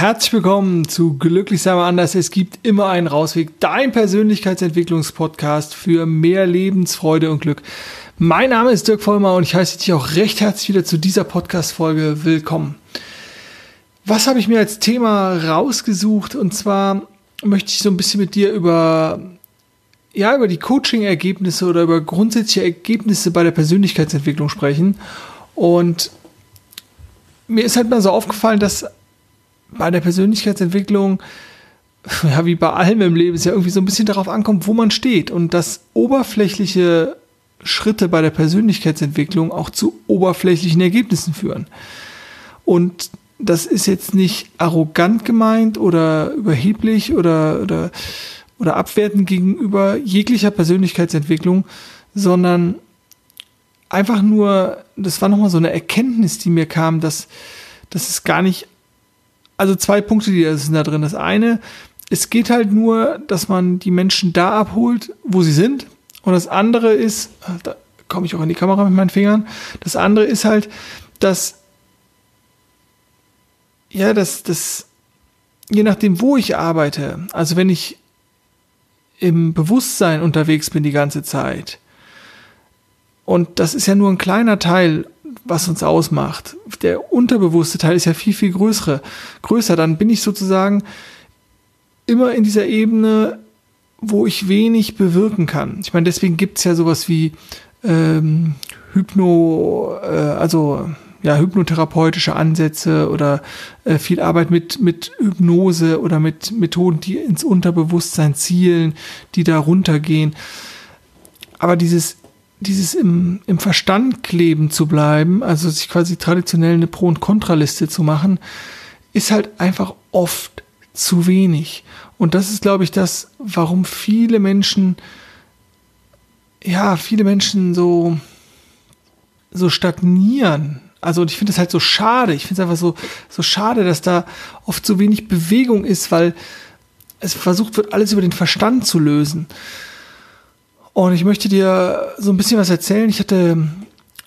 herzlich willkommen zu Glücklich sein wir anders. Es gibt immer einen Rausweg. Dein Persönlichkeitsentwicklungspodcast für mehr Lebensfreude und Glück. Mein Name ist Dirk Vollmer und ich heiße dich auch recht herzlich wieder zu dieser Podcast-Folge willkommen. Was habe ich mir als Thema rausgesucht? Und zwar möchte ich so ein bisschen mit dir über ja, über die Coaching-Ergebnisse oder über grundsätzliche Ergebnisse bei der Persönlichkeitsentwicklung sprechen. Und mir ist halt mal so aufgefallen, dass bei der Persönlichkeitsentwicklung, ja, wie bei allem im Leben, es ja irgendwie so ein bisschen darauf ankommt, wo man steht und dass oberflächliche Schritte bei der Persönlichkeitsentwicklung auch zu oberflächlichen Ergebnissen führen. Und das ist jetzt nicht arrogant gemeint oder überheblich oder, oder, oder abwertend gegenüber jeglicher Persönlichkeitsentwicklung, sondern einfach nur, das war nochmal so eine Erkenntnis, die mir kam, dass, dass es gar nicht also zwei Punkte, die sind da drin. Das eine, es geht halt nur, dass man die Menschen da abholt, wo sie sind. Und das andere ist, da komme ich auch in die Kamera mit meinen Fingern. Das andere ist halt, dass, ja, dass, dass, je nachdem, wo ich arbeite, also wenn ich im Bewusstsein unterwegs bin die ganze Zeit, und das ist ja nur ein kleiner Teil was uns ausmacht. Der unterbewusste Teil ist ja viel, viel größere, größer. Dann bin ich sozusagen immer in dieser Ebene, wo ich wenig bewirken kann. Ich meine, deswegen gibt es ja sowas wie ähm, Hypno, äh, also ja, hypnotherapeutische Ansätze oder äh, viel Arbeit mit, mit Hypnose oder mit Methoden, die ins Unterbewusstsein zielen, die da runtergehen. Aber dieses dieses im, im Verstand kleben zu bleiben, also sich quasi traditionell eine Pro- und Kontraliste zu machen, ist halt einfach oft zu wenig. Und das ist, glaube ich, das, warum viele Menschen, ja, viele Menschen so, so stagnieren. Also, und ich finde es halt so schade. Ich finde es einfach so, so schade, dass da oft so wenig Bewegung ist, weil es versucht wird, alles über den Verstand zu lösen. Und ich möchte dir so ein bisschen was erzählen. Ich hatte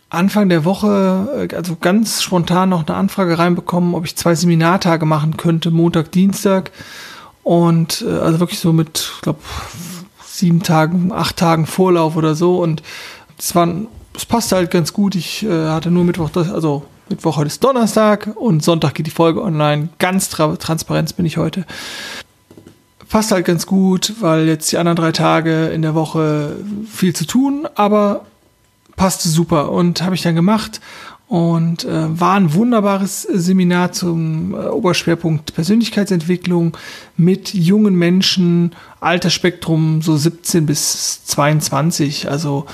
Anfang der Woche, äh, also ganz spontan noch eine Anfrage reinbekommen, ob ich zwei Seminartage machen könnte, Montag, Dienstag. Und äh, also wirklich so mit, ich glaube, sieben Tagen, acht Tagen Vorlauf oder so. Und es war, es passte halt ganz gut. Ich äh, hatte nur Mittwoch, also Mittwoch heute ist Donnerstag und Sonntag geht die Folge online. Ganz tra transparent bin ich heute passt halt ganz gut, weil jetzt die anderen drei Tage in der Woche viel zu tun, aber passte super und habe ich dann gemacht und äh, war ein wunderbares Seminar zum äh, Oberschwerpunkt Persönlichkeitsentwicklung mit jungen Menschen, Altersspektrum so 17 bis 22, also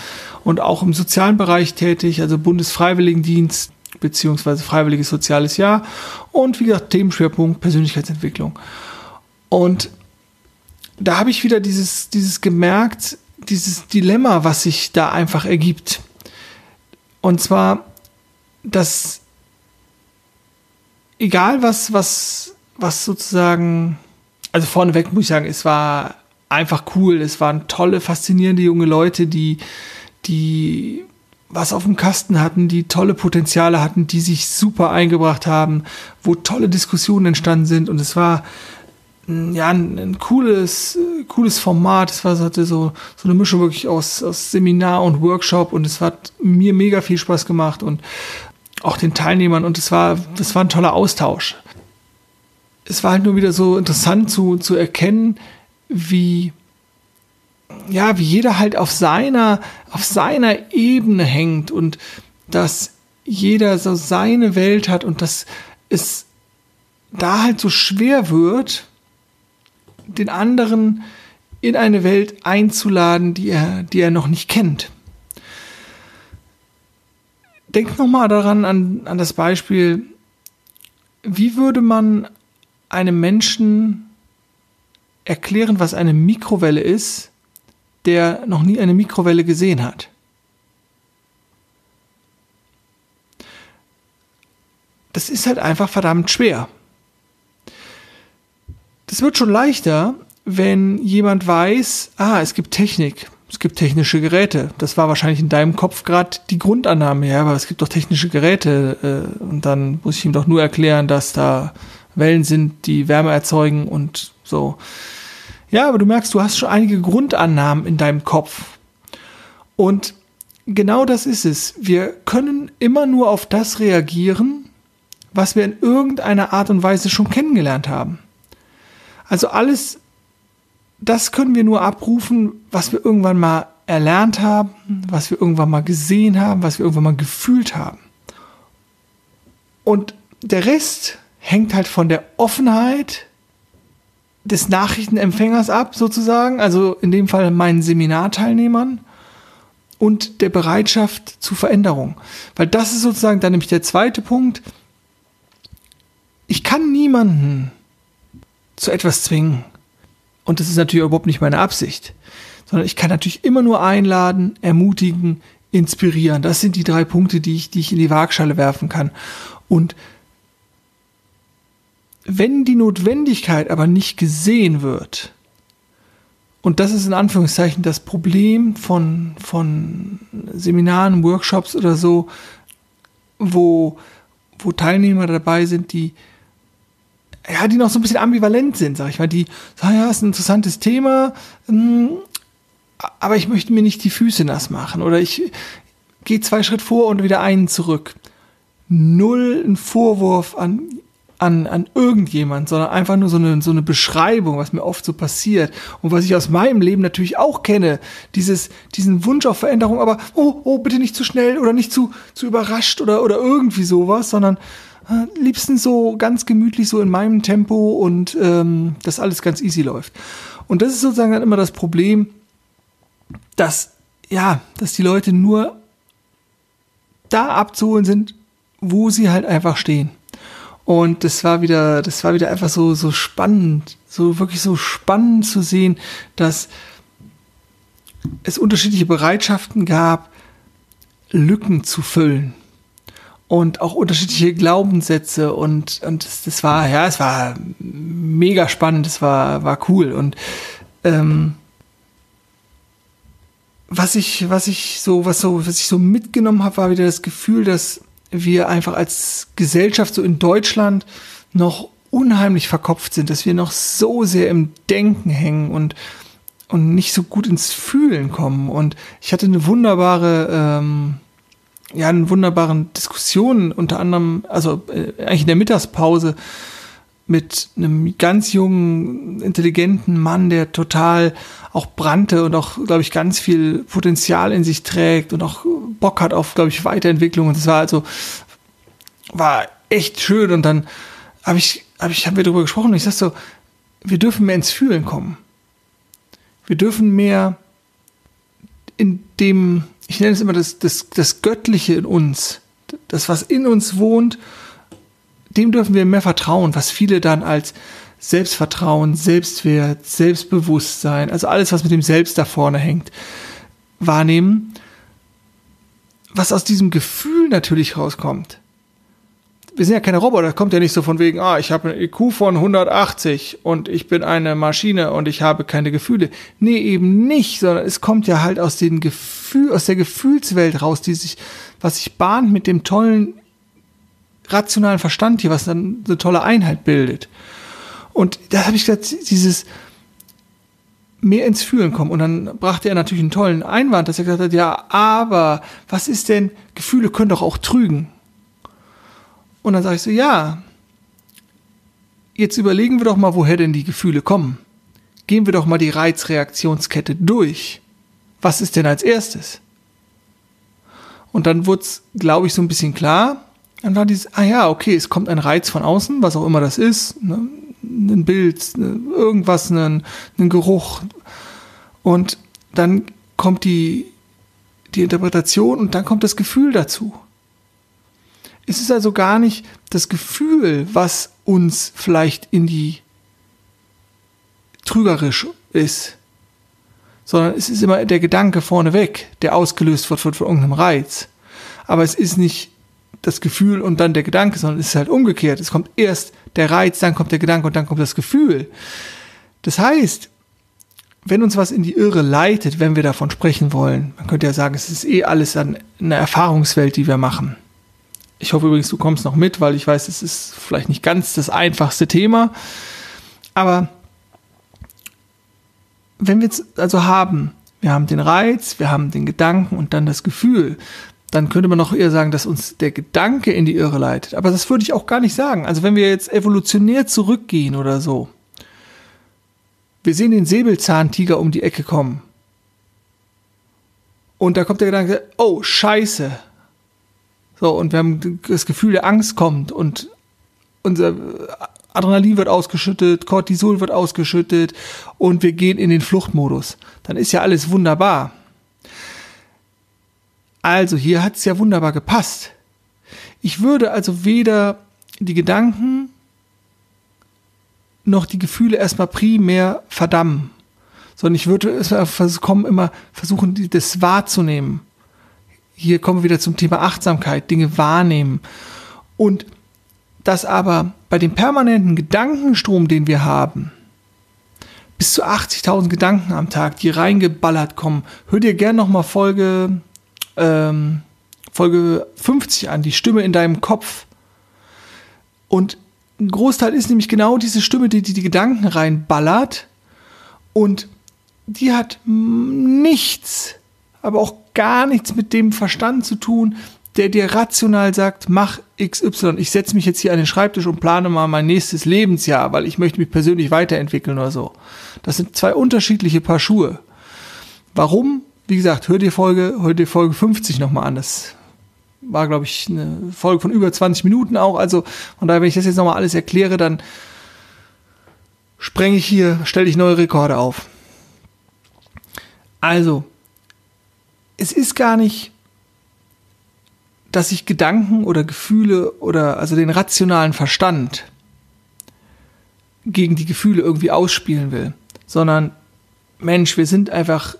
und auch im sozialen Bereich tätig, also Bundesfreiwilligendienst beziehungsweise Freiwilliges Soziales Jahr und wie gesagt Themenschwerpunkt Persönlichkeitsentwicklung. Und da habe ich wieder dieses, dieses gemerkt, dieses Dilemma, was sich da einfach ergibt. Und zwar, dass egal was, was, was sozusagen, also vorneweg muss ich sagen, es war einfach cool. Es waren tolle, faszinierende junge Leute, die, die was auf dem Kasten hatten, die tolle Potenziale hatten, die sich super eingebracht haben, wo tolle Diskussionen entstanden sind. Und es war ja, ein, ein, cooles, cooles Format. Es war, hatte so, so eine Mischung wirklich aus, aus Seminar und Workshop und es hat mir mega viel Spaß gemacht und auch den Teilnehmern und es war, das war ein toller Austausch. Es war halt nur wieder so interessant zu, zu erkennen, wie, ja, wie jeder halt auf seiner, auf seiner Ebene hängt und dass jeder so seine Welt hat und dass es da halt so schwer wird, den anderen in eine Welt einzuladen, die er, die er noch nicht kennt. Denk nochmal daran, an, an das Beispiel, wie würde man einem Menschen erklären, was eine Mikrowelle ist, der noch nie eine Mikrowelle gesehen hat? Das ist halt einfach verdammt schwer. Das wird schon leichter, wenn jemand weiß, ah, es gibt Technik, es gibt technische Geräte. Das war wahrscheinlich in deinem Kopf gerade die Grundannahme, ja, aber es gibt doch technische Geräte. Äh, und dann muss ich ihm doch nur erklären, dass da Wellen sind, die Wärme erzeugen und so. Ja, aber du merkst, du hast schon einige Grundannahmen in deinem Kopf. Und genau das ist es. Wir können immer nur auf das reagieren, was wir in irgendeiner Art und Weise schon kennengelernt haben. Also alles, das können wir nur abrufen, was wir irgendwann mal erlernt haben, was wir irgendwann mal gesehen haben, was wir irgendwann mal gefühlt haben. Und der Rest hängt halt von der Offenheit des Nachrichtenempfängers ab, sozusagen, also in dem Fall meinen Seminarteilnehmern und der Bereitschaft zu Veränderung. Weil das ist sozusagen dann nämlich der zweite Punkt. Ich kann niemanden zu etwas zwingen. Und das ist natürlich überhaupt nicht meine Absicht. Sondern ich kann natürlich immer nur einladen, ermutigen, inspirieren. Das sind die drei Punkte, die ich, die ich in die Waagschale werfen kann. Und wenn die Notwendigkeit aber nicht gesehen wird, und das ist in Anführungszeichen das Problem von, von Seminaren, Workshops oder so, wo, wo Teilnehmer dabei sind, die, ja, die noch so ein bisschen ambivalent sind, sag ich mal, die sagen, ja, ist ein interessantes Thema, hm, aber ich möchte mir nicht die Füße nass machen oder ich gehe zwei Schritt vor und wieder einen zurück. Null ein Vorwurf an an, an irgendjemand, sondern einfach nur so eine, so eine Beschreibung, was mir oft so passiert und was ich aus meinem Leben natürlich auch kenne. Dieses, diesen Wunsch auf Veränderung, aber oh, oh, bitte nicht zu schnell oder nicht zu, zu überrascht oder, oder irgendwie sowas, sondern liebsten so ganz gemütlich so in meinem Tempo und ähm, das alles ganz easy läuft. Und das ist sozusagen dann immer das Problem, dass, ja, dass die Leute nur da abzuholen sind, wo sie halt einfach stehen. Und das war wieder, das war wieder einfach so, so spannend, so wirklich so spannend zu sehen, dass es unterschiedliche Bereitschaften gab, Lücken zu füllen. Und auch unterschiedliche Glaubenssätze und, und das, das war, ja, es war mega spannend, es war, war cool. Und ähm, was ich, was ich so, was so, was ich so mitgenommen habe, war wieder das Gefühl, dass wir einfach als Gesellschaft so in Deutschland noch unheimlich verkopft sind, dass wir noch so sehr im Denken hängen und und nicht so gut ins Fühlen kommen. Und ich hatte eine wunderbare, ähm, ja, eine wunderbaren Diskussion, unter anderem, also äh, eigentlich in der Mittagspause mit einem ganz jungen, intelligenten Mann, der total auch brannte und auch, glaube ich, ganz viel Potenzial in sich trägt und auch Bock hat auf, glaube ich, Weiterentwicklung. Und das war also, war echt schön. Und dann habe ich, habe ich, haben wir darüber gesprochen und ich sag so, wir dürfen mehr ins Fühlen kommen. Wir dürfen mehr in dem, ich nenne es immer das, das, das Göttliche in uns, das, was in uns wohnt, dem dürfen wir mehr vertrauen, was viele dann als Selbstvertrauen, Selbstwert, Selbstbewusstsein, also alles, was mit dem Selbst da vorne hängt, wahrnehmen, was aus diesem Gefühl natürlich rauskommt. Wir sind ja keine Roboter, kommt ja nicht so von wegen, ah, ich habe ein IQ von 180 und ich bin eine Maschine und ich habe keine Gefühle. Nee, eben nicht, sondern es kommt ja halt aus den Gefühl, aus der Gefühlswelt raus, die sich, was sich bahnt mit dem tollen rationalen Verstand hier, was dann eine tolle Einheit bildet. Und da habe ich gesagt, dieses mehr ins Fühlen kommen. Und dann brachte er natürlich einen tollen Einwand, dass er gesagt hat, ja, aber was ist denn, Gefühle können doch auch trügen. Und dann sage ich so, ja, jetzt überlegen wir doch mal, woher denn die Gefühle kommen. Gehen wir doch mal die Reizreaktionskette durch. Was ist denn als erstes? Und dann wurde es, glaube ich, so ein bisschen klar, dann war dieses, ah ja, okay, es kommt ein Reiz von außen, was auch immer das ist, ne, ein Bild, ne, irgendwas, ein, ein Geruch. Und dann kommt die, die Interpretation und dann kommt das Gefühl dazu. Es ist also gar nicht das Gefühl, was uns vielleicht in die trügerisch ist, sondern es ist immer der Gedanke vorneweg, der ausgelöst wird von, irgendeinem Reiz. Aber es ist nicht das Gefühl und dann der Gedanke, sondern es ist halt umgekehrt. Es kommt erst der Reiz, dann kommt der Gedanke und dann kommt das Gefühl. Das heißt, wenn uns was in die Irre leitet, wenn wir davon sprechen wollen, man könnte ja sagen, es ist eh alles eine Erfahrungswelt, die wir machen. Ich hoffe übrigens, du kommst noch mit, weil ich weiß, es ist vielleicht nicht ganz das einfachste Thema. Aber wenn wir jetzt also haben, wir haben den Reiz, wir haben den Gedanken und dann das Gefühl, dann könnte man noch eher sagen, dass uns der Gedanke in die Irre leitet. Aber das würde ich auch gar nicht sagen. Also wenn wir jetzt evolutionär zurückgehen oder so, wir sehen den Säbelzahntiger um die Ecke kommen. Und da kommt der Gedanke, oh, scheiße. So, und wir haben das Gefühl, der Angst kommt und unser Adrenalin wird ausgeschüttet, Cortisol wird ausgeschüttet und wir gehen in den Fluchtmodus. Dann ist ja alles wunderbar. Also hier hat es ja wunderbar gepasst. Ich würde also weder die Gedanken noch die Gefühle erstmal primär verdammen, sondern ich würde es kommen, immer versuchen, das wahrzunehmen. Hier kommen wir wieder zum Thema Achtsamkeit, Dinge wahrnehmen. Und dass aber bei dem permanenten Gedankenstrom, den wir haben, bis zu 80.000 Gedanken am Tag, die reingeballert kommen, hör dir gern nochmal Folge, ähm, Folge 50 an, die Stimme in deinem Kopf. Und ein Großteil ist nämlich genau diese Stimme, die, die die Gedanken reinballert und die hat nichts, aber auch gar nichts mit dem Verstand zu tun, der dir rational sagt, mach XY. Ich setze mich jetzt hier an den Schreibtisch und plane mal mein nächstes Lebensjahr, weil ich möchte mich persönlich weiterentwickeln oder so. Das sind zwei unterschiedliche Paar Schuhe. Warum? Wie gesagt, hör dir Folge, hör dir Folge 50 nochmal an. Das war, glaube ich, eine Folge von über 20 Minuten auch. Also von daher, wenn ich das jetzt nochmal alles erkläre, dann sprenge ich hier, stelle ich neue Rekorde auf. Also, es ist gar nicht, dass ich Gedanken oder Gefühle oder also den rationalen Verstand gegen die Gefühle irgendwie ausspielen will, sondern Mensch, wir sind einfach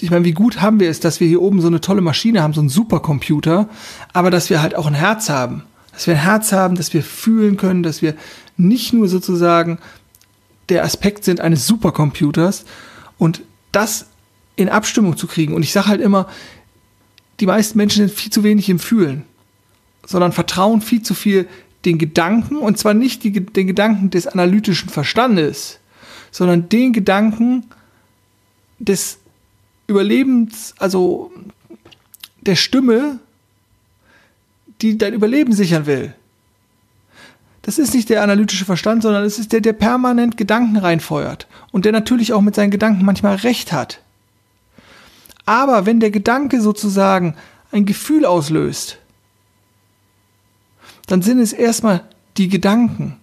ich meine, wie gut haben wir es, dass wir hier oben so eine tolle Maschine haben, so einen Supercomputer, aber dass wir halt auch ein Herz haben. Dass wir ein Herz haben, dass wir fühlen können, dass wir nicht nur sozusagen der Aspekt sind eines Supercomputers und das in Abstimmung zu kriegen. Und ich sage halt immer, die meisten Menschen sind viel zu wenig im Fühlen, sondern vertrauen viel zu viel den Gedanken und zwar nicht die, den Gedanken des analytischen Verstandes, sondern den Gedanken des Überlebens, also der Stimme, die dein Überleben sichern will. Das ist nicht der analytische Verstand, sondern es ist der, der permanent Gedanken reinfeuert und der natürlich auch mit seinen Gedanken manchmal recht hat. Aber wenn der Gedanke sozusagen ein Gefühl auslöst, dann sind es erstmal die Gedanken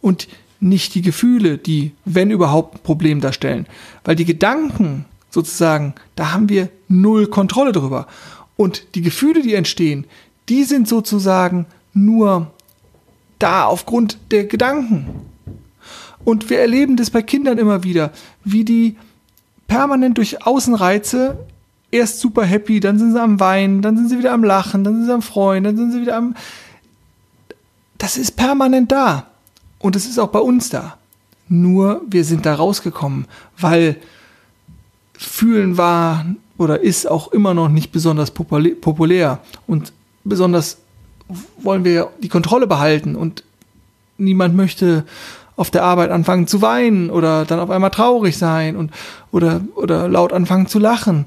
und nicht die Gefühle, die, wenn überhaupt, ein Problem darstellen. Weil die Gedanken sozusagen, da haben wir null Kontrolle drüber. Und die Gefühle, die entstehen, die sind sozusagen nur da aufgrund der Gedanken. Und wir erleben das bei Kindern immer wieder, wie die permanent durch Außenreize erst super happy, dann sind sie am Weinen, dann sind sie wieder am Lachen, dann sind sie am Freuen, dann sind sie wieder am. Das ist permanent da. Und es ist auch bei uns da. Nur wir sind da rausgekommen, weil Fühlen war oder ist auch immer noch nicht besonders populär und besonders wollen wir die Kontrolle behalten und niemand möchte auf der Arbeit anfangen zu weinen oder dann auf einmal traurig sein und oder oder laut anfangen zu lachen.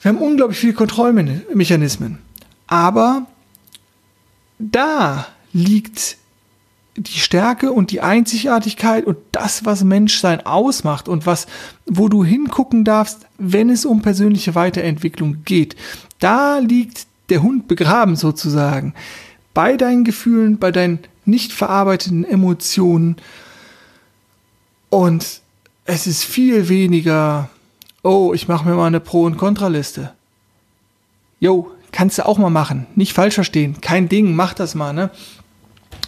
Wir haben unglaublich viele Kontrollmechanismen, aber da liegt die Stärke und die Einzigartigkeit und das, was Menschsein ausmacht und was, wo du hingucken darfst, wenn es um persönliche Weiterentwicklung geht. Da liegt der Hund begraben sozusagen. Bei deinen Gefühlen, bei deinen nicht verarbeiteten Emotionen. Und es ist viel weniger, oh, ich mache mir mal eine Pro- und Kontraliste. Jo, kannst du auch mal machen. Nicht falsch verstehen. Kein Ding, mach das mal, ne?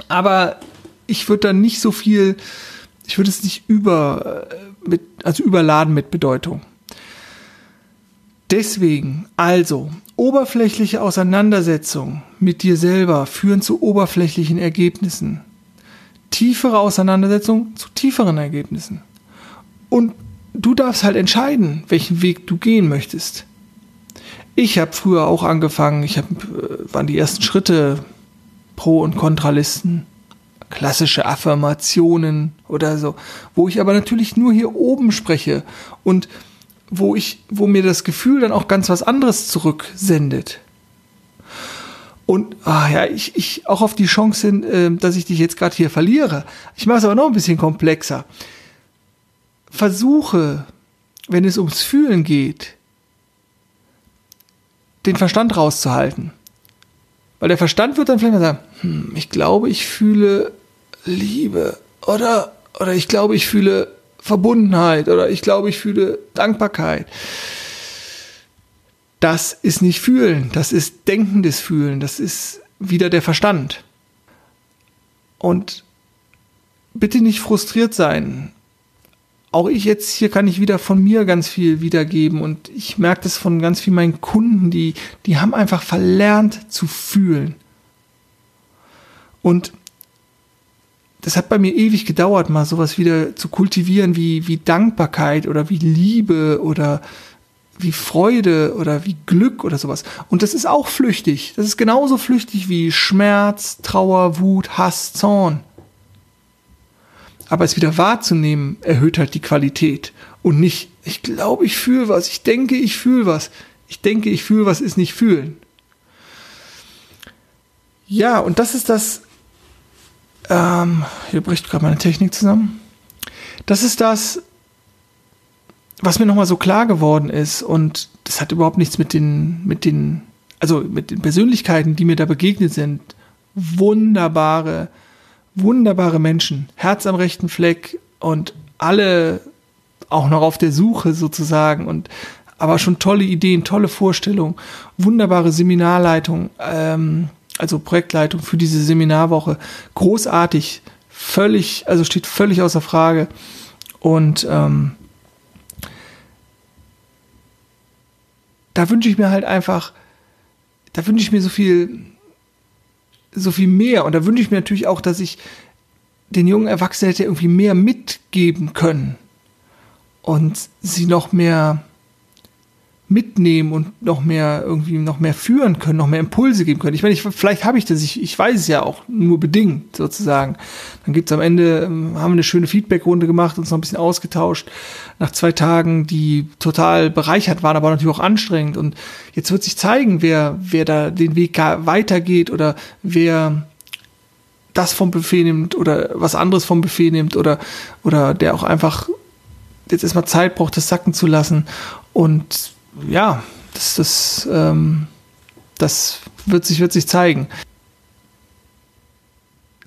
Aber ich würde dann nicht so viel, ich würde es nicht über, äh, mit, also überladen mit Bedeutung. Deswegen, also, oberflächliche Auseinandersetzungen mit dir selber führen zu oberflächlichen Ergebnissen. Tiefere Auseinandersetzungen zu tieferen Ergebnissen. Und du darfst halt entscheiden, welchen Weg du gehen möchtest. Ich habe früher auch angefangen, ich hab, äh, waren die ersten Schritte Pro- und Kontralisten, klassische Affirmationen oder so, wo ich aber natürlich nur hier oben spreche und wo ich, wo mir das Gefühl dann auch ganz was anderes zurücksendet. Und ah ja, ich, ich auch auf die Chance hin, äh, dass ich dich jetzt gerade hier verliere. Ich mache es aber noch ein bisschen komplexer. Versuche, wenn es ums Fühlen geht, den Verstand rauszuhalten. Weil der Verstand wird dann vielleicht mal sagen, hm, ich glaube, ich fühle Liebe oder, oder ich glaube, ich fühle Verbundenheit oder ich glaube, ich fühle Dankbarkeit. Das ist nicht fühlen, das ist denkendes Fühlen, das ist wieder der Verstand. Und bitte nicht frustriert sein. Auch ich jetzt hier kann ich wieder von mir ganz viel wiedergeben und ich merke das von ganz vielen meinen Kunden, die, die haben einfach verlernt zu fühlen. Und das hat bei mir ewig gedauert, mal sowas wieder zu kultivieren wie, wie Dankbarkeit oder wie Liebe oder wie Freude oder wie Glück oder sowas. Und das ist auch flüchtig. Das ist genauso flüchtig wie Schmerz, Trauer, Wut, Hass, Zorn. Aber es wieder wahrzunehmen, erhöht halt die Qualität. Und nicht, ich glaube, ich fühle was, ich denke, ich fühle was. Ich denke, ich fühle was, ist nicht fühlen. Ja, und das ist das, ähm, hier bricht gerade meine Technik zusammen. Das ist das, was mir nochmal so klar geworden ist. Und das hat überhaupt nichts mit den, mit den, also mit den Persönlichkeiten, die mir da begegnet sind. Wunderbare, wunderbare Menschen. Herz am rechten Fleck und alle auch noch auf der Suche sozusagen und aber schon tolle Ideen, tolle Vorstellungen, wunderbare Seminarleitung. Ähm, also Projektleitung für diese Seminarwoche. Großartig, völlig, also steht völlig außer Frage. Und ähm, da wünsche ich mir halt einfach, da wünsche ich mir so viel, so viel mehr. Und da wünsche ich mir natürlich auch, dass ich den jungen Erwachsenen hätte irgendwie mehr mitgeben können und sie noch mehr mitnehmen und noch mehr irgendwie noch mehr führen können, noch mehr Impulse geben können. Ich meine, ich, vielleicht habe ich das, ich, ich weiß es ja auch nur bedingt sozusagen. Dann gibt's am Ende, ähm, haben wir eine schöne Feedbackrunde gemacht, uns noch ein bisschen ausgetauscht nach zwei Tagen, die total bereichert waren, aber natürlich auch anstrengend. Und jetzt wird sich zeigen, wer, wer da den Weg weitergeht oder wer das vom Buffet nimmt oder was anderes vom Buffet nimmt oder, oder der auch einfach jetzt erstmal Zeit braucht, das sacken zu lassen. Und ja, das, das, ähm, das wird, sich, wird sich zeigen.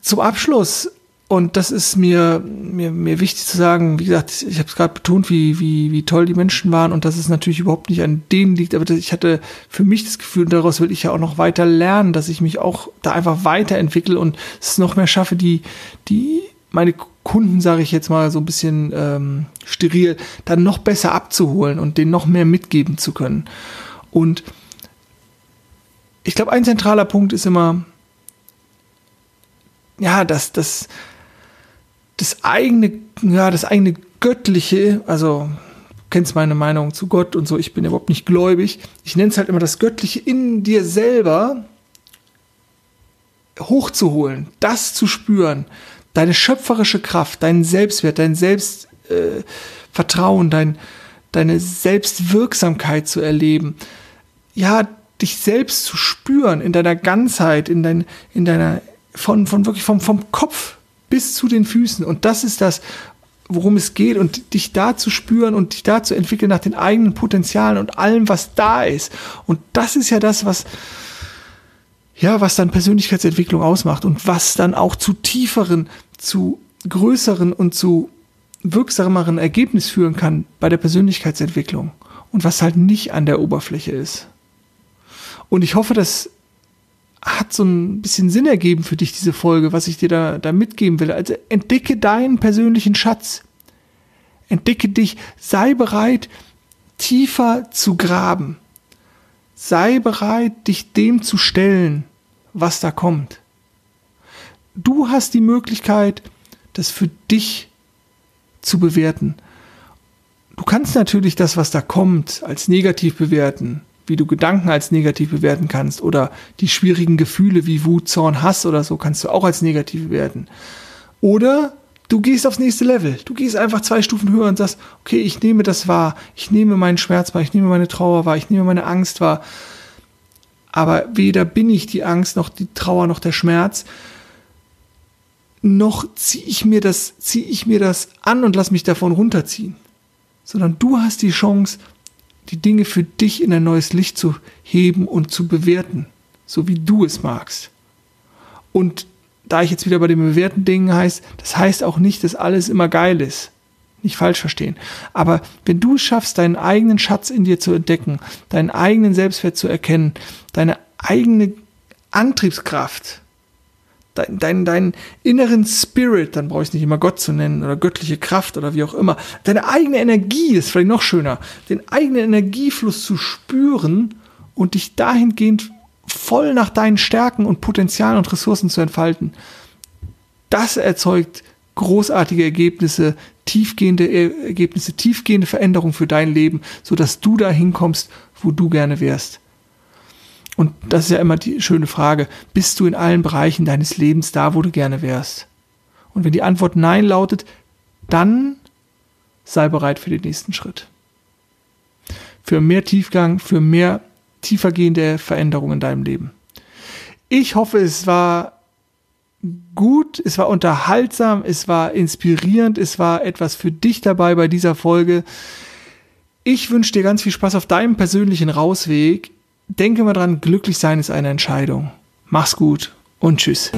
Zum Abschluss, und das ist mir, mir, mir wichtig zu sagen, wie gesagt, ich habe es gerade betont, wie, wie, wie toll die Menschen waren und dass es natürlich überhaupt nicht an denen liegt, aber ich hatte für mich das Gefühl, daraus will ich ja auch noch weiter lernen, dass ich mich auch da einfach weiterentwickle und es noch mehr schaffe, die, die meine Kunden, sage ich jetzt mal so ein bisschen ähm, steril, dann noch besser abzuholen und denen noch mehr mitgeben zu können. Und ich glaube, ein zentraler Punkt ist immer, ja, dass das, das eigene, ja, das eigene Göttliche, also du kennst meine Meinung zu Gott und so, ich bin überhaupt nicht gläubig. Ich nenne es halt immer das Göttliche in dir selber hochzuholen, das zu spüren, deine schöpferische Kraft, deinen Selbstwert, dein Selbstvertrauen, äh, dein, deine Selbstwirksamkeit zu erleben. Ja, dich selbst zu spüren in deiner Ganzheit, in, dein, in deiner, von, von wirklich vom, vom Kopf bis zu den Füßen. Und das ist das, worum es geht und dich da zu spüren und dich da zu entwickeln nach den eigenen Potenzialen und allem, was da ist. Und das ist ja das, was, ja, was dann Persönlichkeitsentwicklung ausmacht und was dann auch zu tieferen, zu größeren und zu wirksameren Ergebnis führen kann bei der Persönlichkeitsentwicklung und was halt nicht an der Oberfläche ist. Und ich hoffe, das hat so ein bisschen Sinn ergeben für dich, diese Folge, was ich dir da, da mitgeben will. Also entdecke deinen persönlichen Schatz. Entdecke dich, sei bereit, tiefer zu graben. Sei bereit, dich dem zu stellen, was da kommt. Du hast die Möglichkeit, das für dich zu bewerten. Du kannst natürlich das, was da kommt, als negativ bewerten. wie du Gedanken als negativ bewerten kannst oder die schwierigen Gefühle wie Wut, Zorn, Hass oder so kannst du auch als negativ bewerten. Oder du gehst aufs nächste Level. Du gehst einfach zwei Stufen höher und sagst, okay, ich nehme das wahr, ich nehme meinen Schmerz wahr, ich nehme meine Trauer wahr, ich nehme meine Angst wahr. Aber weder bin ich die Angst, noch die Trauer, noch der Schmerz, noch ziehe ich mir das, ziehe ich mir das an und lass mich davon runterziehen. Sondern du hast die Chance, die Dinge für dich in ein neues Licht zu heben und zu bewerten, so wie du es magst. Und da ich jetzt wieder bei den bewährten Dingen heißt, das heißt auch nicht, dass alles immer geil ist. Nicht falsch verstehen. Aber wenn du es schaffst, deinen eigenen Schatz in dir zu entdecken, deinen eigenen Selbstwert zu erkennen, deine eigene Antriebskraft, deinen dein, dein inneren Spirit, dann brauche ich es nicht immer Gott zu nennen oder göttliche Kraft oder wie auch immer, deine eigene Energie ist vielleicht noch schöner, den eigenen Energiefluss zu spüren und dich dahingehend voll nach deinen Stärken und Potenzialen und Ressourcen zu entfalten. Das erzeugt großartige Ergebnisse, tiefgehende Ergebnisse, tiefgehende Veränderungen für dein Leben, sodass du dahin kommst, wo du gerne wärst. Und das ist ja immer die schöne Frage, bist du in allen Bereichen deines Lebens da, wo du gerne wärst? Und wenn die Antwort Nein lautet, dann sei bereit für den nächsten Schritt. Für mehr Tiefgang, für mehr tiefergehende Veränderungen in deinem Leben. Ich hoffe, es war gut, es war unterhaltsam, es war inspirierend, es war etwas für dich dabei bei dieser Folge. Ich wünsche dir ganz viel Spaß auf deinem persönlichen Rausweg denke mal dran, glücklich sein ist eine Entscheidung. Mach's gut und tschüss.